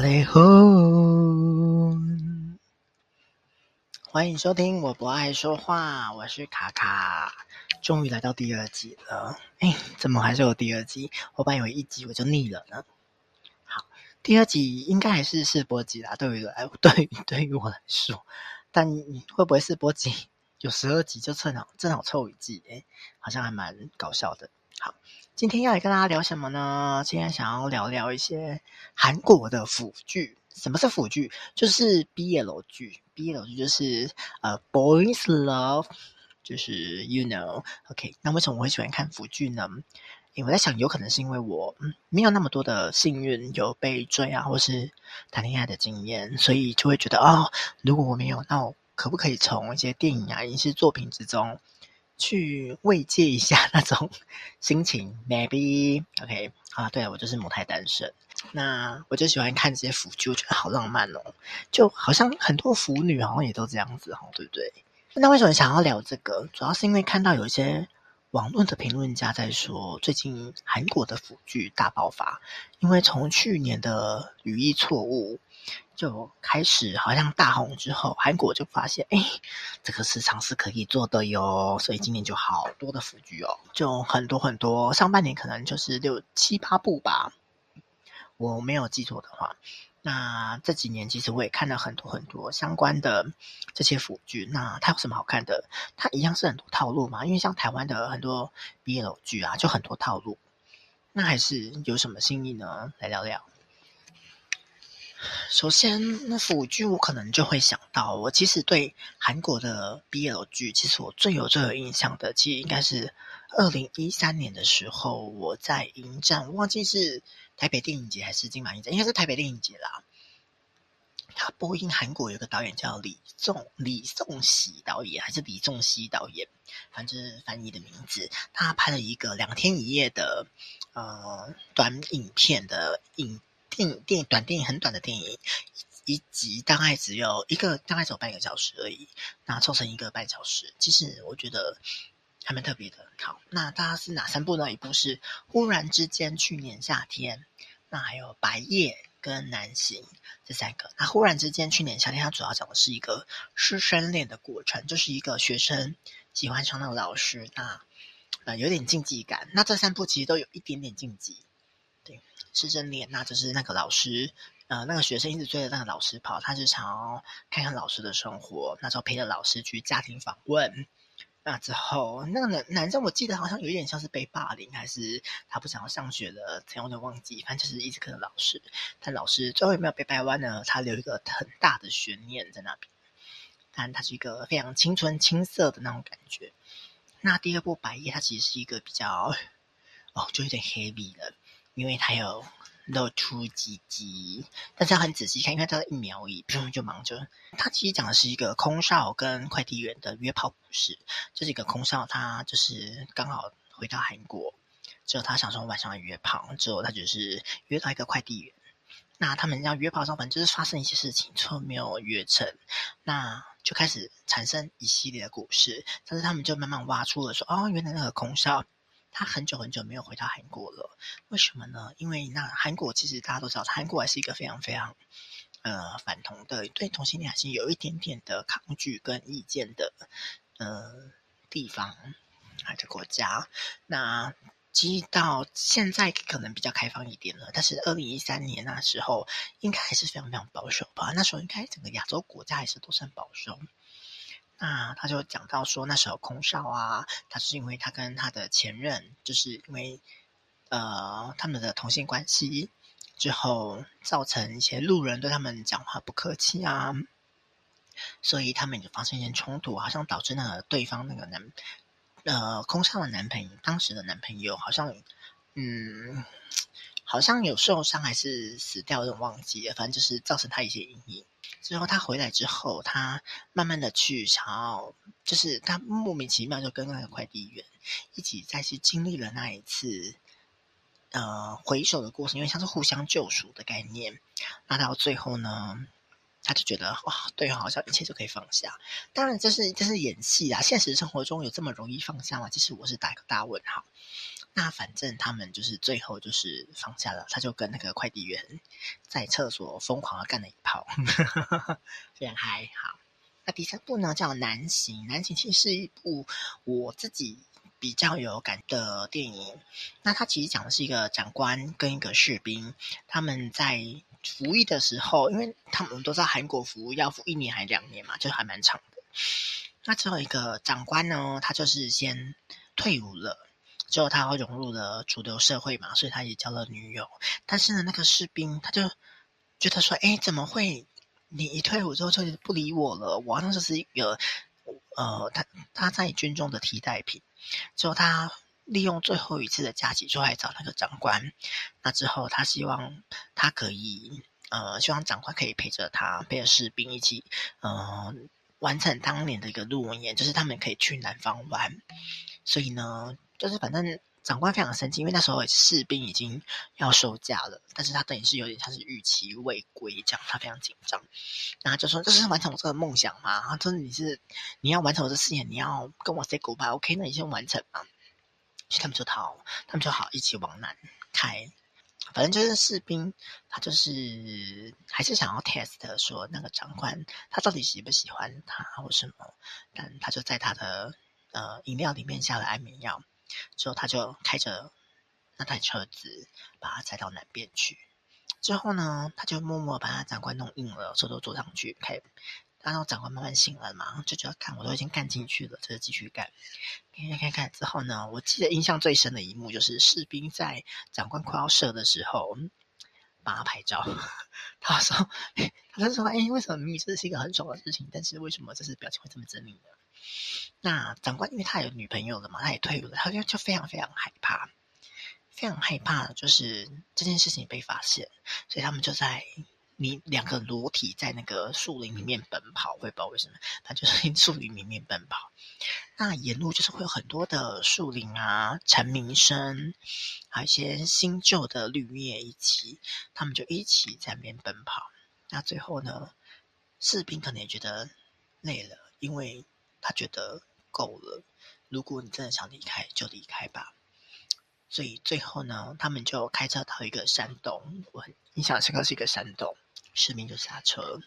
Vallejo 欢迎收听，我不爱说话，我是卡卡，终于来到第二集了。哎，怎么还是有第二集？我本以为一集我就腻了呢。好，第二集应该还是试播集啦，对于来对于对于我来说，但会不会试播集有十二集就正好正好凑一季？哎，好像还蛮搞笑的。好，今天要来跟大家聊什么呢？今天想要聊聊一些韩国的腐剧。什么是腐剧？就是 BL 剧，BL 剧就是呃，boys love，就是 you know，OK。那为什么我会喜欢看腐剧呢？因为我在想，有可能是因为我嗯没有那么多的幸运有被追啊，或是谈恋爱的经验，所以就会觉得哦，如果我没有，那我可不可以从一些电影啊、影视作品之中去慰藉一下那种 心情？Maybe OK 啊，对了，我就是母胎单身。那我就喜欢看这些腐剧，我觉得好浪漫哦，就好像很多腐女好像也都这样子，对不对？那为什么想要聊这个？主要是因为看到有一些网络的评论家在说，最近韩国的腐剧大爆发，因为从去年的语义错误就开始好像大红之后，韩国就发现，哎，这个市场是可以做的哟，所以今年就好多的腐剧哦，就很多很多，上半年可能就是六七八部吧。我没有记错的话，那这几年其实我也看了很多很多相关的这些腐剧。那它有什么好看的？它一样是很多套路嘛，因为像台湾的很多 BL 剧啊，就很多套路。那还是有什么新意呢？来聊聊。首先，那腐剧我可能就会想到，我其实对韩国的 BL 剧，其实我最有最有印象的，其实应该是二零一三年的时候，我在迎战，我忘记是。台北电影节还是金马影展，应该是台北电影节啦。他播映韩国有个导演叫李仲李仲熙导演，还是李仲熙导演，反正翻译的名字。他拍了一个两天一夜的呃短影片的影电影电影短电影很短的电影，一集大概只有一个大概只有半个小时而已，那凑成一个半小时，其实我觉得。还蛮特别的。好，那大家是哪三部呢？一部是《忽然之间》，去年夏天。那还有《白夜》跟《南行》这三个。那《忽然之间》，去年夏天，它主要讲的是一个师生恋的过程，就是一个学生喜欢上那个老师，那呃有点禁忌感。那这三部其实都有一点点禁忌。对，师生恋，那就是那个老师，呃，那个学生一直追着那个老师跑，他是想要看看老师的生活，那时候陪着老师去家庭访问。那之后，那个男男生我记得好像有一点像是被霸凌，还是他不想要上学了，怎样的忘记，反正就是一直跟着老师。但老师最后有没有被掰弯呢？他留一个很大的悬念在那边。但他是一个非常青春青涩的那种感觉。那第二部《白夜》，它其实是一个比较哦，就有点 heavy 了，因为它有。露出鸡鸡，但是要很仔细看，因为它一秒而已，不就忙着。他其实讲的是一个空少跟快递员的约炮故事，就是一个空少，他就是刚好回到韩国，之后他想说晚上约炮，之后他就是约到一个快递员，那他们要约炮上，反正就是发生一些事情，最后没有约成，那就开始产生一系列的故事，但是他们就慢慢挖出了说，哦，原来那个空少。他很久很久没有回到韩国了，为什么呢？因为那韩国其实大家都知道，韩国还是一个非常非常呃反同的，对同性恋还是有一点点的抗拒跟意见的呃地方还是国家。那其实到现在可能比较开放一点了，但是二零一三年那时候应该还是非常非常保守吧？那时候应该整个亚洲国家还是都算保守。那他就讲到说，那时候空少啊，他是因为他跟他的前任，就是因为呃他们的同性关系之后，造成一些路人对他们讲话不客气啊，所以他们就发生一些冲突，好像导致那个对方那个男呃空少的男朋友，当时的男朋友好像嗯好像有受伤还是死掉，有点忘记了，反正就是造成他一些阴影。之后他回来之后，他慢慢的去想要，就是他莫名其妙就跟那个快递员一起再去经历了那一次，呃，回首的过程，因为像是互相救赎的概念。那到最后呢，他就觉得哇，对，好像一切就可以放下。当然，这是这是演戏啊，现实生活中有这么容易放下吗？其实我是打一个大问号。那反正他们就是最后就是放下了，他就跟那个快递员在厕所疯狂的干了一炮，非常嗨。好，那第三部呢叫《南行》，《南行》其实是一部我自己比较有感的电影。那它其实讲的是一个长官跟一个士兵，他们在服役的时候，因为他们都在韩国服务，要服一年还两年嘛，就还蛮长的。那最后一个长官呢，他就是先退伍了。之后他融入了主流社会嘛，所以他也交了女友。但是呢，那个士兵他就觉得说：“哎，怎么会？你一退伍之后就不理我了？我好像就是一个呃，他他在军中的替代品。”之后他利用最后一次的假期，就来找那个长官。那之后他希望他可以呃，希望长官可以陪着他，陪着士兵一起呃，完成当年的一个诺言，就是他们可以去南方玩。所以呢。就是反正长官非常生气，因为那时候士兵已经要休假了，但是他等于是有点像是逾期未归这样，他非常紧张。然后就说：“这是完成我这个梦想吗？”他说：“你是你要完成我的事业，你要跟我 say goodbye，OK？那你先完成嘛。”所以他们就逃，他们就好一起往南开。反正就是士兵，他就是还是想要 test 说那个长官他到底喜不喜欢他或什么，但他就在他的呃饮料里面下了安眠药。之后，他就开着那台车子把他载到南边去。之后呢，他就默默把他长官弄硬了，车都坐上去，开。然后长官慢慢醒了嘛，就觉得看我都已经干进去了，就继续干。看看看之后呢，我记得印象最深的一幕就是士兵在长官快要射的时候帮他拍照。他说：“ 他就说，哎，为什么明明这是一个很爽的事情，但是为什么这是表情会这么狰狞呢？”那长官因为他有女朋友了嘛，他也退伍了，他就就非常非常害怕，非常害怕，就是这件事情被发现，所以他们就在你两个裸体在那个树林里面奔跑，我也不知道为什么，他就是树林里面奔跑。那沿路就是会有很多的树林啊、蝉鸣声，还有一些新旧的绿叶一起，他们就一起在那边奔跑。那最后呢，士兵可能也觉得累了，因为。他觉得够了，如果你真的想离开，就离开吧。所以最后呢，他们就开车到一个山洞，我很印象深刻是一个山洞，士兵就下车，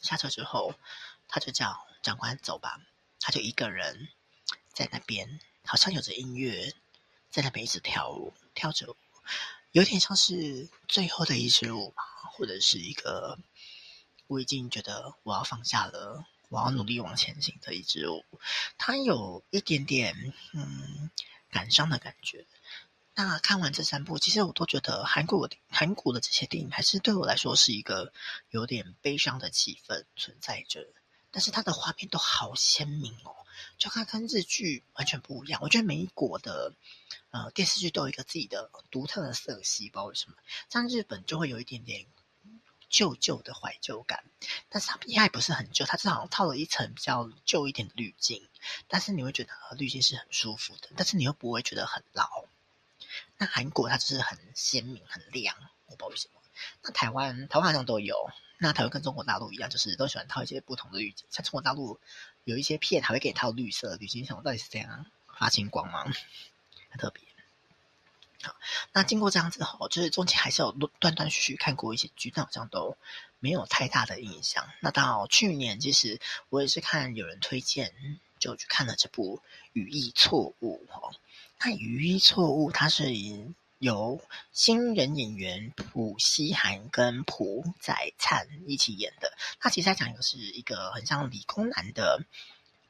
下车之后，他就叫长官走吧，他就一个人在那边，好像有着音乐，在那边一直跳舞，跳着舞，有点像是最后的一支舞吧，或者是一个我已经觉得我要放下了。我要努力往前行的一支舞，它有一点点嗯感伤的感觉。那看完这三部，其实我都觉得韩国韩国的这些电影，还是对我来说是一个有点悲伤的气氛存在着。但是它的画面都好鲜明哦，就看跟日剧完全不一样。我觉得每一国的呃电视剧都有一个自己的独特的色系，不知道为什么。像日本就会有一点点。旧旧的怀旧感，但是它应该不是很旧，它至少套了一层比较旧一点的滤镜，但是你会觉得滤镜是很舒服的，但是你又不会觉得很老。那韩国它就是很鲜明、很亮，我不知道为什么。那台湾台湾好像都有，那台湾跟中国大陆一样，就是都喜欢套一些不同的滤镜，像中国大陆有一些片还会给你套绿色滤镜，像我到底是这样发青光吗？很特别。那经过这样子后，就是中间还是有断断续续看过一些剧，但好像都没有太大的印象。那到去年，其实我也是看有人推荐，就去看了这部《语义错误》哈。那《语义错误》它是由新人演员朴熙韩跟朴宰灿一起演的。他其实在讲一个是一个很像理工男的。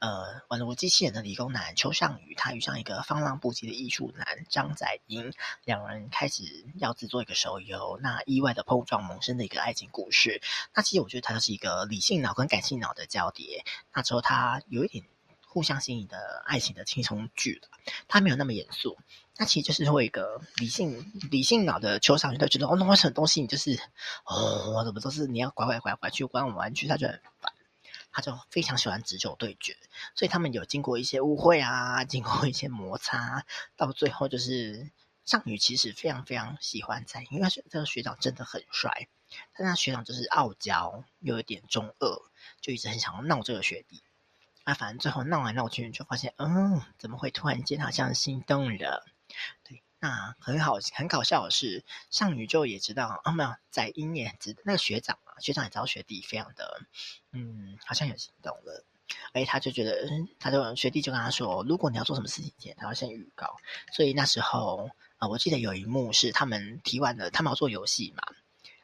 呃，玩了机器人的理工男邱尚宇，他遇上一个放浪不羁的艺术男张载英，两人开始要制作一个手游，那意外的碰撞萌生的一个爱情故事。那其实我觉得它就是一个理性脑跟感性脑的交叠。那之后他有一点互相吸引的爱情的轻松剧了，它没有那么严肃。那其实就是会一个理性理性脑的邱尚宇，他觉得哦，弄什么东西你就是哦，怎么都是你要拐拐拐拐去拐弯弯去，他就很烦。他就非常喜欢直球对决，所以他们有经过一些误会啊，经过一些摩擦，到最后就是尚宇其实非常非常喜欢在，因为这个学长真的很帅，但他学长就是傲娇又有点中二，就一直很想要闹这个学弟。啊，反正最后闹来闹去，就发现，嗯，怎么会突然间好像心动了？对。那很好，很搞笑的是，尚宇就也知道啊，没有在英也知那个学长，学长也知道学弟非常的，嗯，好像有心动了，而且他就觉得，他就学弟就跟他说，如果你要做什么事情前，他要先预告。所以那时候啊、我记得有一幕是他们提完了，他们要做游戏嘛，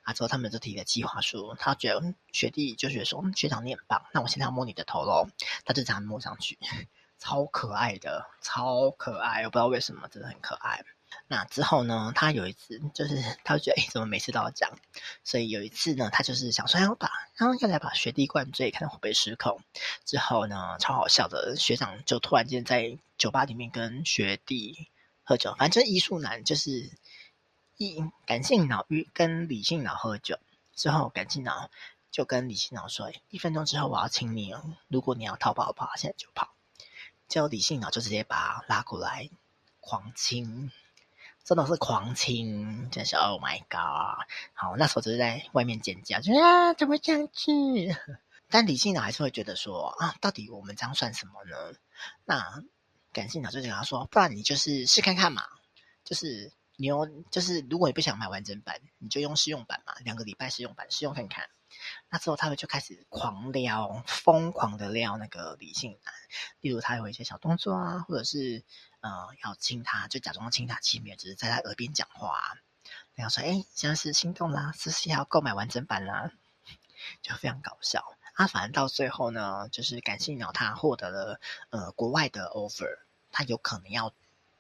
啊之后他们就提了计划书，他觉得学弟就觉得说，学长你很棒，那我现在要摸你的头喽，他就这样摸上去，超可爱的，超可爱，我不知道为什么，真的很可爱。那之后呢，他有一次就是，他觉得，哎，怎么每次都要这样？所以有一次呢，他就是想说要把，然后要来把学弟灌醉，看他会不会失控。之后呢，超好笑的，学长就突然间在酒吧里面跟学弟喝酒，反正就是艺术男，就是一感性脑与跟理性脑喝酒。之后感性脑就跟理性脑说，一分钟之后我要亲你哦，如果你要逃跑的话，现在就跑。就理性脑就直接把他拉过来狂亲。真的是狂亲，真是 Oh my God！好，那时候只是在外面尖叫，就啊，怎么这样子？但理性脑还是会觉得说啊，到底我们这样算什么呢？那感性脑就跟他说，不然你就是试看看嘛，就是你用，就是如果你不想买完整版，你就用试用版嘛，两个礼拜试用版试用看看。那之后他们就开始狂撩，疯狂的撩那个理性男，例如他有一些小动作啊，或者是呃要亲他，就假装亲他亲密，只是在他耳边讲话，然后说：“哎，现在是心动啦，是不是要购买完整版啦？” 就非常搞笑。啊，反正到最后呢，就是感性鸟他获得了呃国外的 offer，他有可能要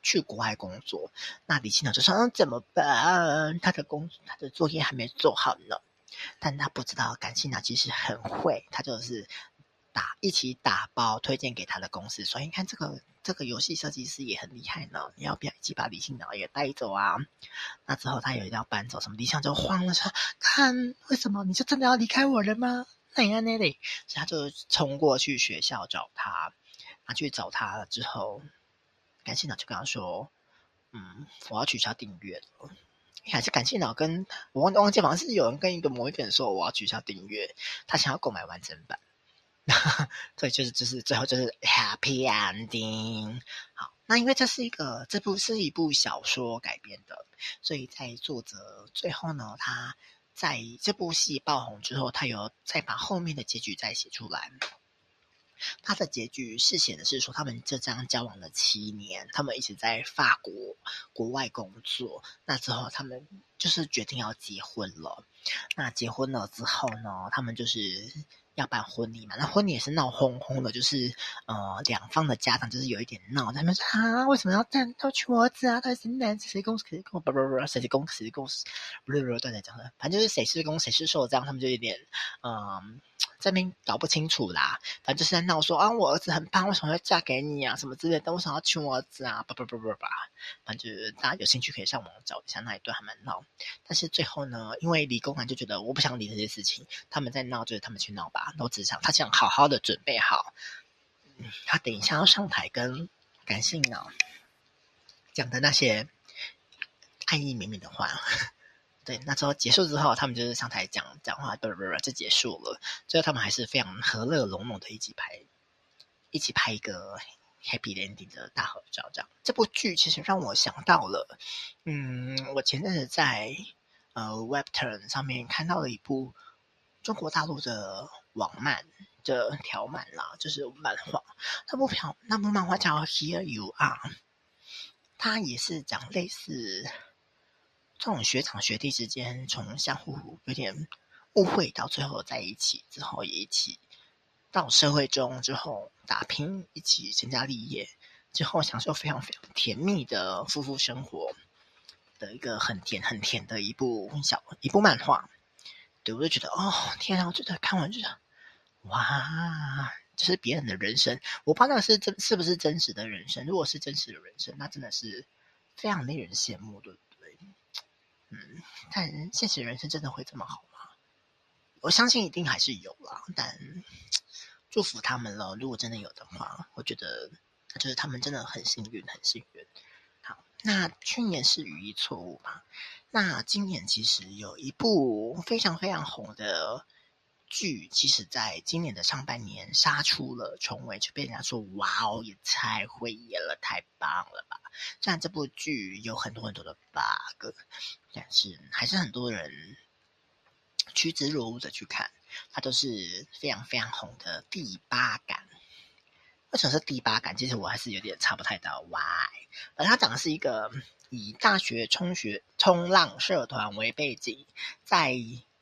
去国外工作。那理性鸟就说：“嗯，怎么办？他的工他的作业还没做好呢。”但他不知道，感性鸟其实很会，他就是打一起打包推荐给他的公司，所以你看这个这个游戏设计师也很厉害呢。你要不要一起把理性脑也带走啊？那之后他有一定要搬走，什么理想就慌了，说：“看，为什么你就真的要离开我了吗？”那样那里，所以他就冲过去学校找他，他去找他了之后，感性脑就跟他说：“嗯，我要取消订阅了。”还是感性脑跟我忘忘记，好像是有人跟一个某一个人说，我要取消订阅，他想要购买完整版，所以就是就是最后就是 happy ending。好，那因为这是一个这部是一部小说改编的，所以在作者最后呢，他在这部戏爆红之后，他有再把后面的结局再写出来。他的结局是写的是说，他们就这样交往了七年，他们一直在法国国外工作。那之后，他们就是决定要结婚了。那结婚了之后呢，他们就是。要办婚礼嘛？那婚礼也是闹哄哄的，就是呃，两方的家长就是有一点闹，他们说啊，为什么要这样要娶我儿子啊？他是男谁公谁公不不不，谁是公谁公，不是不是，对对讲的，反正就是谁是公谁是受，这样他们就有点嗯。这边搞不清楚啦，反正就是在闹说啊，我儿子很棒，为什么会嫁给你啊？什么之类的，为什么要娶我儿子啊？不不不不不，反正就是大家有兴趣可以上网找一下那一段，还蛮闹。但是最后呢，因为理工男就觉得我不想理这些事情，他们在闹，就是他们去闹吧。都只想他想好好的准备好，他等一下要上台跟感性脑讲的那些爱意绵绵的话。对，那之后结束之后，他们就是上台讲讲话，不不不，就结束了。最后他们还是非常和乐融融的一起拍，一起拍一个 happy ending 的大合照。这样，这部剧其实让我想到了，嗯，我前阵子在呃 Webtoon 上面看到了一部中国大陆的网漫的条漫啦，就是漫画。那部条那部漫画叫 Here You Are，它也是讲类似。这种学长学弟之间，从相互有点误会到最后在一起之后，也一起到社会中之后打拼，一起成家立业之后，享受非常非常甜蜜的夫妇生活的一个很甜很甜的一部小一部漫画。对，我就觉得哦，天啊！我觉得看完就觉得哇，这是别人的人生，我不知道那是真是不是真实的人生。如果是真实的人生，那真的是非常令人羡慕对不对。嗯，但现实人生真的会这么好吗？我相信一定还是有啦，但祝福他们了。如果真的有的话，我觉得就是他们真的很幸运，很幸运。好，那去年是语义错误嘛？那今年其实有一部非常非常红的剧，其实在今年的上半年杀出了重围，就被人家说：“哇哦，也太会演了，太棒了吧！”虽然这部剧有很多很多的 bug，但是还是很多人趋之若鹜的去看。它都是非常非常红的第八感。为什么是第八感？其实我还是有点查不太到 why。而它讲的是一个以大学冲学冲浪社团为背景，在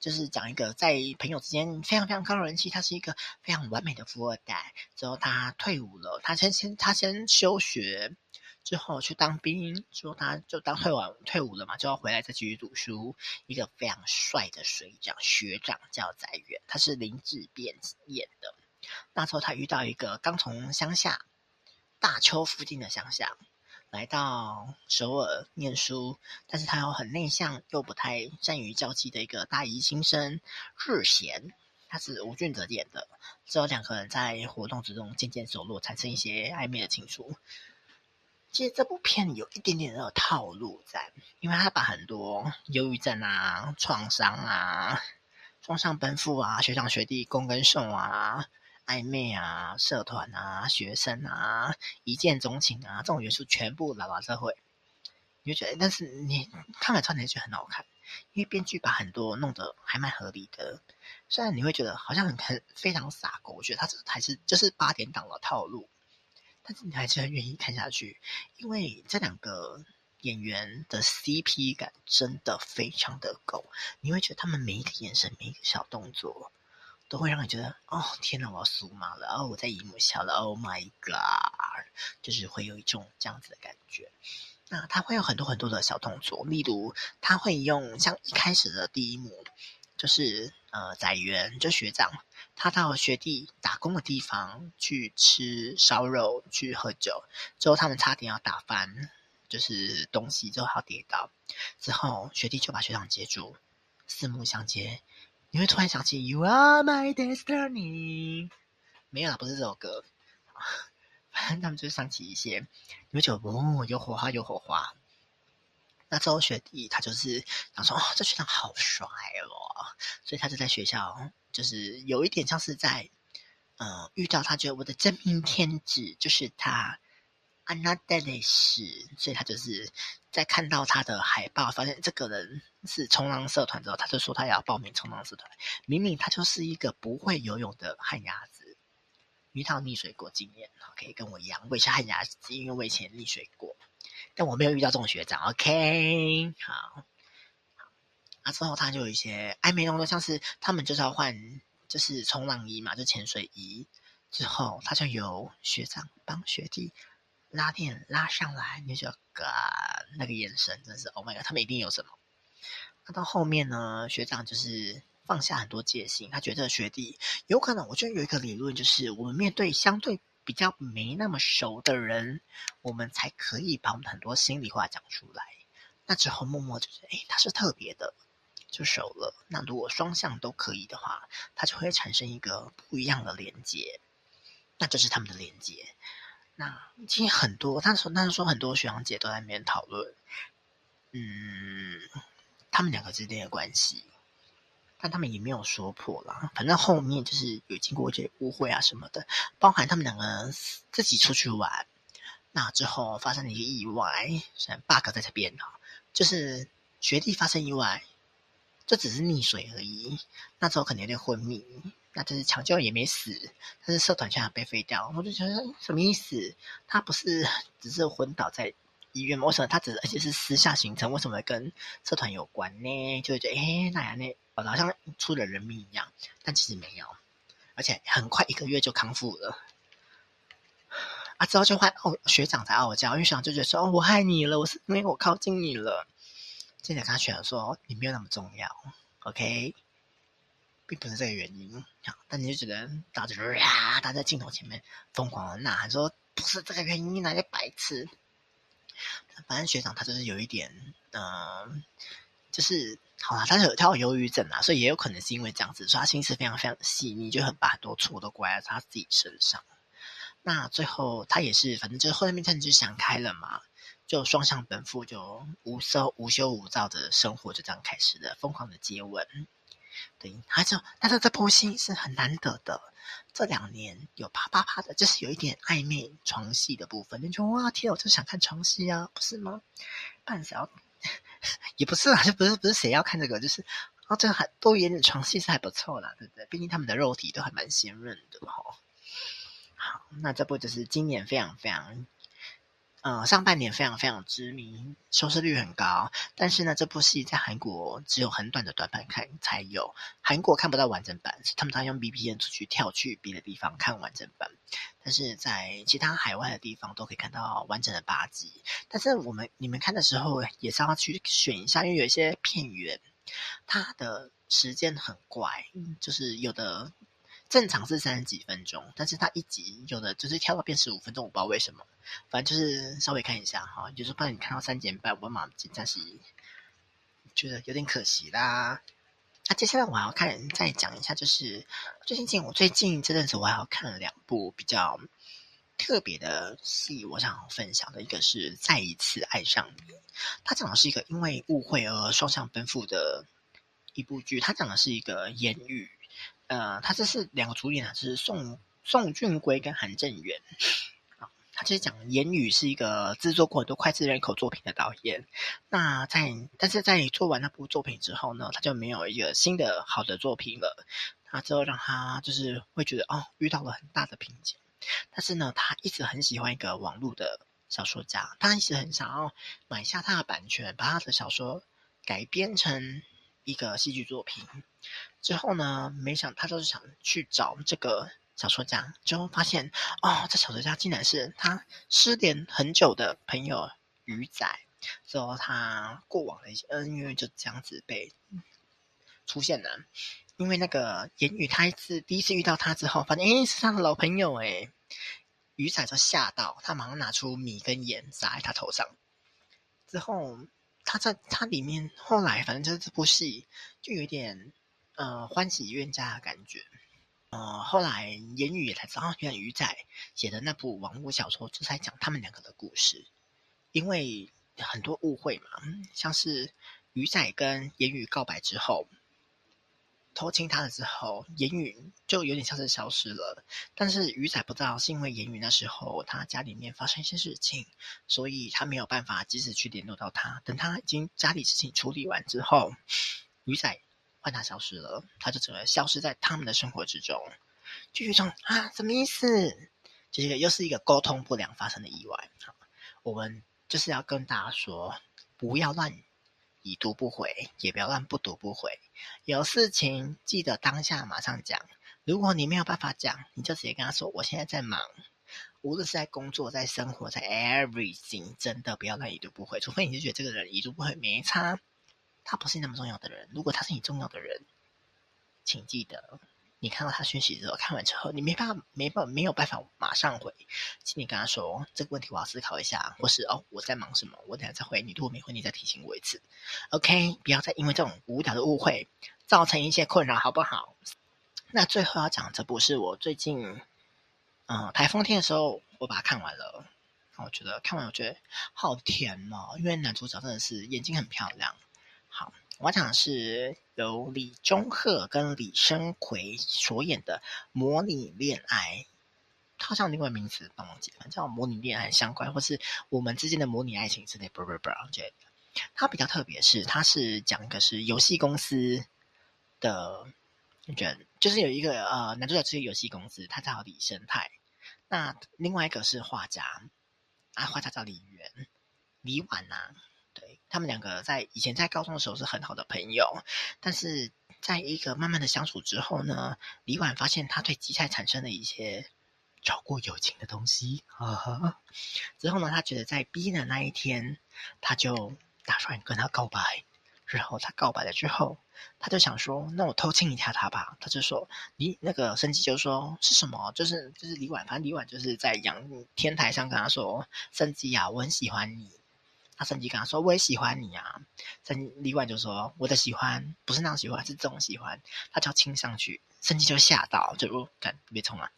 就是讲一个在朋友之间非常非常高的人气。他是一个非常完美的富二代。之后他退伍了，他先先他先休学。之后去当兵，之后他就当退完退伍了嘛，就要回来再继续读书。一个非常帅的水长学长叫载元，他是林志变演的。那时候他遇到一个刚从乡下大邱附近的乡下来到首尔念书，但是他又很内向又不太善于交际的一个大一新生日贤，他是吴俊泽演的。之后两个人在活动之中渐渐熟络，产生一些暧昧的情愫。其实这部片有一点点的套路在，因为他把很多忧郁症啊、创伤啊、双向奔赴啊、学长学弟攻跟受啊、暧昧啊、社团啊、学生啊、一见钟情啊这种元素全部拉到社会，你就觉得，但是你看了穿起来觉得很好看，因为编剧把很多弄得还蛮合理的，虽然你会觉得好像很很非常傻狗，我觉得他这还是就是八点档的套路。但是你还是很愿意看下去，因为这两个演员的 CP 感真的非常的够。你会觉得他们每一个眼神、每一个小动作，都会让你觉得哦，天哪，我要酥麻了！哦，我在姨母笑了，Oh my God！就是会有一种这样子的感觉。那他会有很多很多的小动作，例如他会用像一开始的第一幕，就是呃，载元就学长。他到学弟打工的地方去吃烧肉、去喝酒，之后他们差点要打翻，就是东西之后要跌倒，之后学弟就把学长接住，四目相接，你会突然想起 “You are my destiny”，没有啦，不是这首歌，反正他们就想起一些，你会觉得哦，有火花，有火花。那周学弟他就是想说，哦，这学长好帅哦，所以他就在学校。就是有一点像是在，呃，遇到他觉得我的真命天子就是他，安娜黛蕾丝，所以他就是在看到他的海报，发现这个人是冲浪社团之后，他就说他要报名冲浪社团。明明他就是一个不会游泳的旱鸭子，遇到溺水过经验，可以跟我一样，我也是旱鸭子，因为我以前溺水过，但我没有遇到这种学长。OK，好。那、之后他就有一些暧昧动作，像是他们就是要换，就是冲浪衣嘛，就潜水衣。之后他就由学长帮学弟拉链拉上来，你就嘎那个眼神真是 Oh my God，他们一定有什么。那到后面呢，学长就是放下很多戒心，他觉得学弟有可能，我觉得有一个理论就是，我们面对相对比较没那么熟的人，我们才可以把我们很多心里话讲出来。那之后默默就是，诶，他是特别的。就熟了。那如果双向都可以的话，它就会产生一个不一样的连接。那这是他们的连接。那其实很多，他说，他说很多学长姐都在那边讨论，嗯，他们两个之间的关系，但他们也没有说破啦。反正后面就是有经过一些误会啊什么的，包含他们两个自己出去玩，那之后发生了一个意外，虽然 bug 在这边哈，就是学弟发生意外。这只是溺水而已，那时候可能有点昏迷，那就是抢救也没死，但是社团现在被废掉，我就觉得什么意思？他不是只是昏倒在医院吗？为什么他只是而且是私下行程？为什么会跟社团有关呢？就会觉得哎，那样那好像出了人命一样，但其实没有，而且很快一个月就康复了。啊，之后就换哦，学长在傲娇，因为学长就觉得说哦，我害你了，我是因为我靠近你了。现在跟他选说你没有那么重要，OK，并不是这个原因。好，但你就觉得大家就是啊，他在镜头前面疯狂的呐喊说不是这个原因，那些白痴。反正学长他就是有一点，嗯、就是好啦，他有他有忧郁症啊，所以也有可能是因为这样子，所以他心思非常非常细腻，就很把很多错都怪在他自己身上。那最后他也是，反正就是后面他就想开了嘛，就双向奔赴，就无休无休无躁的生活就这样开始了，疯狂的接吻。对，还有，但是这部戏是很难得的。这两年有啪啪啪的，就是有一点暧昧床戏的部分。你说哇天，我就想看床戏啊，不是吗？半小 也不是啊，就不是不是谁要看这个，就是啊，这还多演点床戏是还不错啦，对不对？毕竟他们的肉体都还蛮鲜润的哈。好，那这部就是今年非常非常。呃，上半年非常非常知名，收视率很高。但是呢，这部戏在韩国只有很短的短版看才有，韩国看不到完整版，他们常用 VPN 出去跳去别的地方看完整版。但是在其他海外的地方都可以看到完整的八集。但是我们你们看的时候也是要去选一下，因为有一些片源，它的时间很怪，就是有的。正常是三十几分钟，但是它一集有的就是跳到变十五分钟，我不知道为什么。反正就是稍微看一下哈，就是帮你看到三点半，我马上暂时觉得有点可惜啦。那接下来我还要看，再讲一下，就是最近我最近这阵子我还要看了两部比较特别的戏，我想分享的一个是《再一次爱上你》，它讲的是一个因为误会而双向奔赴的一部剧，它讲的是一个言语。呃，他这是两个主演啊，就是宋宋俊圭跟韩正元啊。他其实讲言语是一个制作过很多脍炙人口作品的导演。那在但是在做完那部作品之后呢，他就没有一个新的好的作品了。那之后让他就是会觉得哦，遇到了很大的瓶颈。但是呢，他一直很喜欢一个网络的小说家，他一直很想要买下他的版权，把他的小说改编成一个戏剧作品。之后呢，没想他就是想去找这个小说家，之后发现哦，这小说家竟然是他失联很久的朋友鱼仔，之后他过往的一些恩怨就这样子被出现了。因为那个言语，他一次第一次遇到他之后，发现诶是他的老朋友诶，鱼仔就吓到，他马上拿出米跟盐撒在他头上。之后他在他里面后来反正就是这部戏就有点。呃，欢喜冤家的感觉。呃，后来言语也才知道，原来鱼仔写的那部网络小说就是在讲他们两个的故事。因为很多误会嘛，像是鱼仔跟言语告白之后，偷亲他了之后，言语就有点像是消失了。但是鱼仔不知道是因为言语那时候他家里面发生一些事情，所以他没有办法及时去联络到他。等他已经家里事情处理完之后，鱼仔。换他消失了，他就整个消失在他们的生活之中，就有一种啊，什么意思？这、个又是一个沟通不良发生的意外。我们就是要跟大家说，不要乱已读不回，也不要乱不读不回。有事情记得当下马上讲。如果你没有办法讲，你就直接跟他说：“我现在在忙。”无论是在工作、在生活、在 everything，真的不要乱已读不回，除非你是觉得这个人已读不回没差。他不是那么重要的人。如果他是你重要的人，请记得，你看到他讯息之后，看完之后，你没办法、没办法、没有办法马上回，请你跟他说这个问题，我要思考一下，或是哦，我在忙什么，我等下再回你。如果没回你，再提醒我一次。OK，不要再因为这种无聊的误会造成一些困扰，好不好？那最后要讲这部是我最近，嗯、台风天的时候，我把它看完了。我觉得看完，我觉得好甜哦，因为男主角真的是眼睛很漂亮。好，我讲的是由李钟赫跟李昇奎所演的模拟恋爱，他好像另外名词帮忙解，叫模拟恋爱相关，或是我们之间的模拟爱情之类。不不不，我觉得他比较特别，是他是讲一个是游戏公司的人，就是有一个呃男主角是游戏公司，他叫李升泰，那另外一个是画家，啊画家叫李元，李婉啊。他们两个在以前在高中的时候是很好的朋友，但是在一个慢慢的相处之后呢，李婉发现他对吉泰产生了一些超过友情的东西啊。之后呢，他觉得在毕业的那一天，他就打算跟他告白。然后他告白了之后，他就想说：“那我偷亲一下他吧。”他就说：“你那个生机就说是什么？就是就是李婉，反正李婉就是在阳天台上跟他说：‘生机啊，我很喜欢你。’”那申吉跟他说：“我也喜欢你啊。”申李婉就说：“我的喜欢不是那种喜欢，是这种喜欢。”他就要亲上去，申吉就吓到，就不敢别冲啊。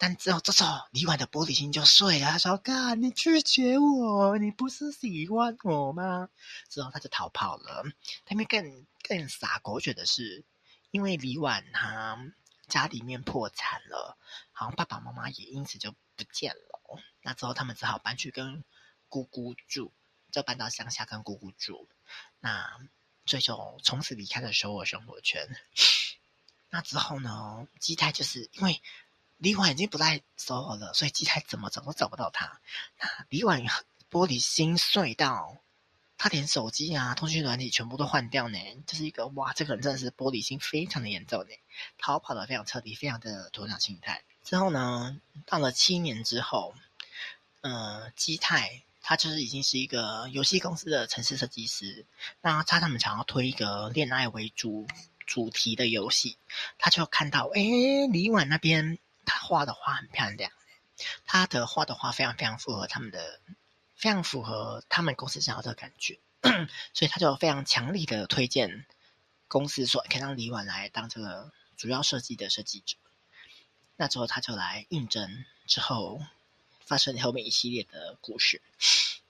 但之后这时候李婉的玻璃心就碎了，他说：“干，你拒绝我，你不是喜欢我吗？”之后他就逃跑了。他们更更傻狗血的是，因为李婉他家里面破产了，好像爸爸妈妈也因此就不见了。那之后他们只好搬去跟姑姑住，就搬到乡下跟姑姑住。那所以就从此离开了首尔生活圈。那之后呢，基泰就是因为。李婉已经不在首尔了，所以基泰怎么找都找不到他。那李婉玻璃心碎到，他连手机啊、通讯软体全部都换掉呢。就是一个哇，这个人真的是玻璃心非常的严重呢。逃跑的非常彻底，非常的鸵鸟心态。之后呢，到了七年之后，呃，基泰他就是已经是一个游戏公司的城市设计师。那他他们想要推一个恋爱为主主题的游戏，他就看到哎，李婉那边。他画的画很漂亮，他的画的画非常非常符合他们的，非常符合他们公司想要的感觉，所以他就非常强力的推荐公司说，可以让李婉来当这个主要设计的设计者。那之后他就来应征，之后发生后面一系列的故事。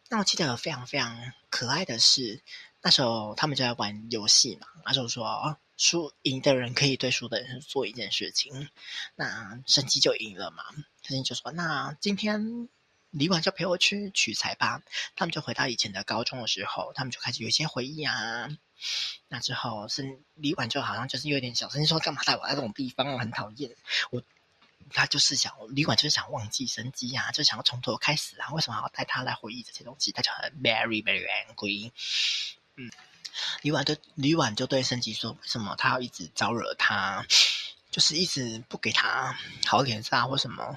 那我记得非常非常可爱的是，那时候他们就在玩游戏嘛，那时候说。输赢的人可以对输的人做一件事情，那申吉就赢了嘛。申吉就说：“那今天李婉就陪我去取材吧。”他们就回到以前的高中的时候，他们就开始有一些回忆啊。那之后是李婉就好像就是有点小声说：“干嘛带我来这种地方？我很讨厌我。”他就是想李婉就是想忘记申吉啊，就想要从头开始啊。为什么要带他来回忆这些东西？他就很 very very angry。嗯。李婉对李婉就对升级说：“为什么他要一直招惹他？就是一直不给他好脸色啊，或什么，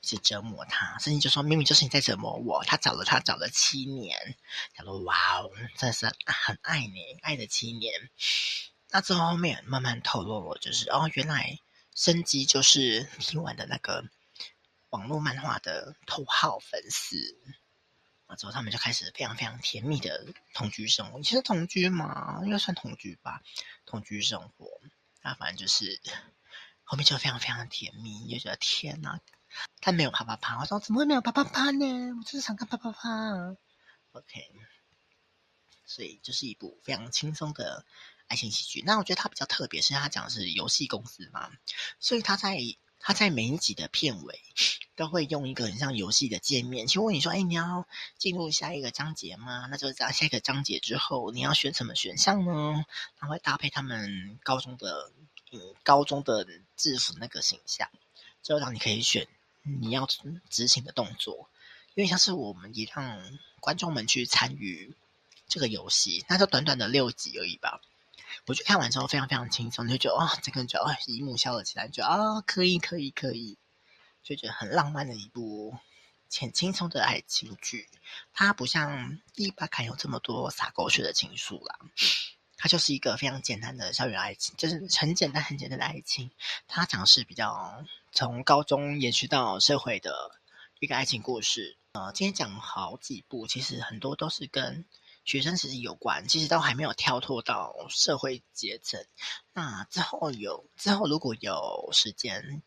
一直折磨他。”申吉就说：“明明就是你在折磨我。”他找了他找了七年，他说：“哇哦，真的是很爱你，爱了七年。”那之后后面慢慢透露了，就是哦，原来申吉就是李婉的那个网络漫画的头号粉丝。之后他们就开始非常非常甜蜜的同居生活。其实同居嘛，应该算同居吧。同居生活，那反正就是后面就非常非常甜蜜，就觉得天哪，他没有啪啪啪。我说怎么会没有啪啪啪呢？我就是想看啪啪啪。OK，所以就是一部非常轻松的爱情喜剧。那我觉得它比较特别，是他讲的是游戏公司嘛，所以他在。他在每一集的片尾都会用一个很像游戏的界面，去问你说：“哎，你要进入下一个章节吗？”那就是在下一个章节之后，你要选什么选项呢？他会搭配他们高中的嗯高中的制服那个形象，就让你可以选你要执行的动作，因为像是我们也让观众们去参与这个游戏，那就短短的六集而已吧。我去看完之后非常非常轻松，就觉得哇，这个人觉得啊，一幕笑了起来，觉得啊，可以可以可以，就觉得很浪漫的一部很轻松的爱情剧。它不像《第八感》有这么多洒狗血的情愫啦，它就是一个非常简单的校园爱情，就是很简单很简单的爱情。它讲的是比较从高中延续到社会的一个爱情故事。呃，今天讲好几部，其实很多都是跟。学生其实有关，其实都还没有跳脱到社会阶层。那之后有之后如果有时间，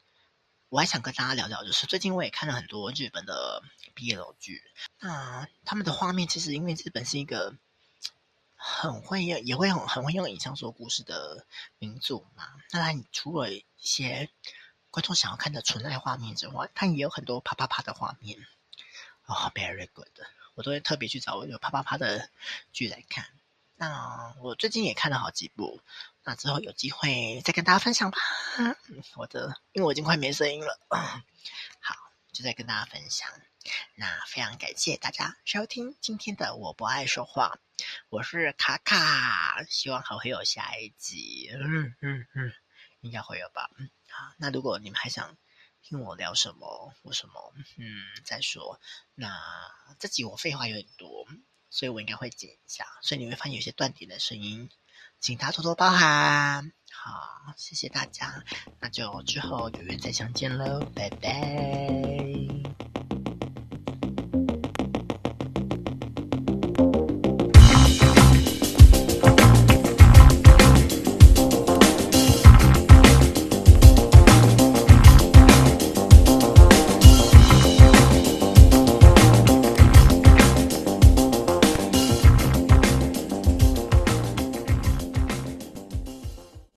我还想跟大家聊聊，就是最近我也看了很多日本的 BL 剧。那他们的画面其实因为日本是一个很会用，也会很很会用影像说故事的民族嘛。那你除了一些观众想要看的纯爱画面之外，它也有很多啪啪啪的画面。哦、，very good。我都会特别去找我有啪啪啪的剧来看。那我最近也看了好几部，那之后有机会再跟大家分享吧。我的，因为我已经快没声音了。好，就再跟大家分享。那非常感谢大家收听今天的我不爱说话，我是卡卡，希望还会有下一集。嗯嗯嗯，应该会有吧。好，那如果你们还想。跟我聊什么或什么，嗯，再说。那这集我废话有点多，所以我应该会剪一下，所以你会发现有些断点的声音，请大家多多包涵。好，谢谢大家，那就之后有缘再相见喽，拜拜。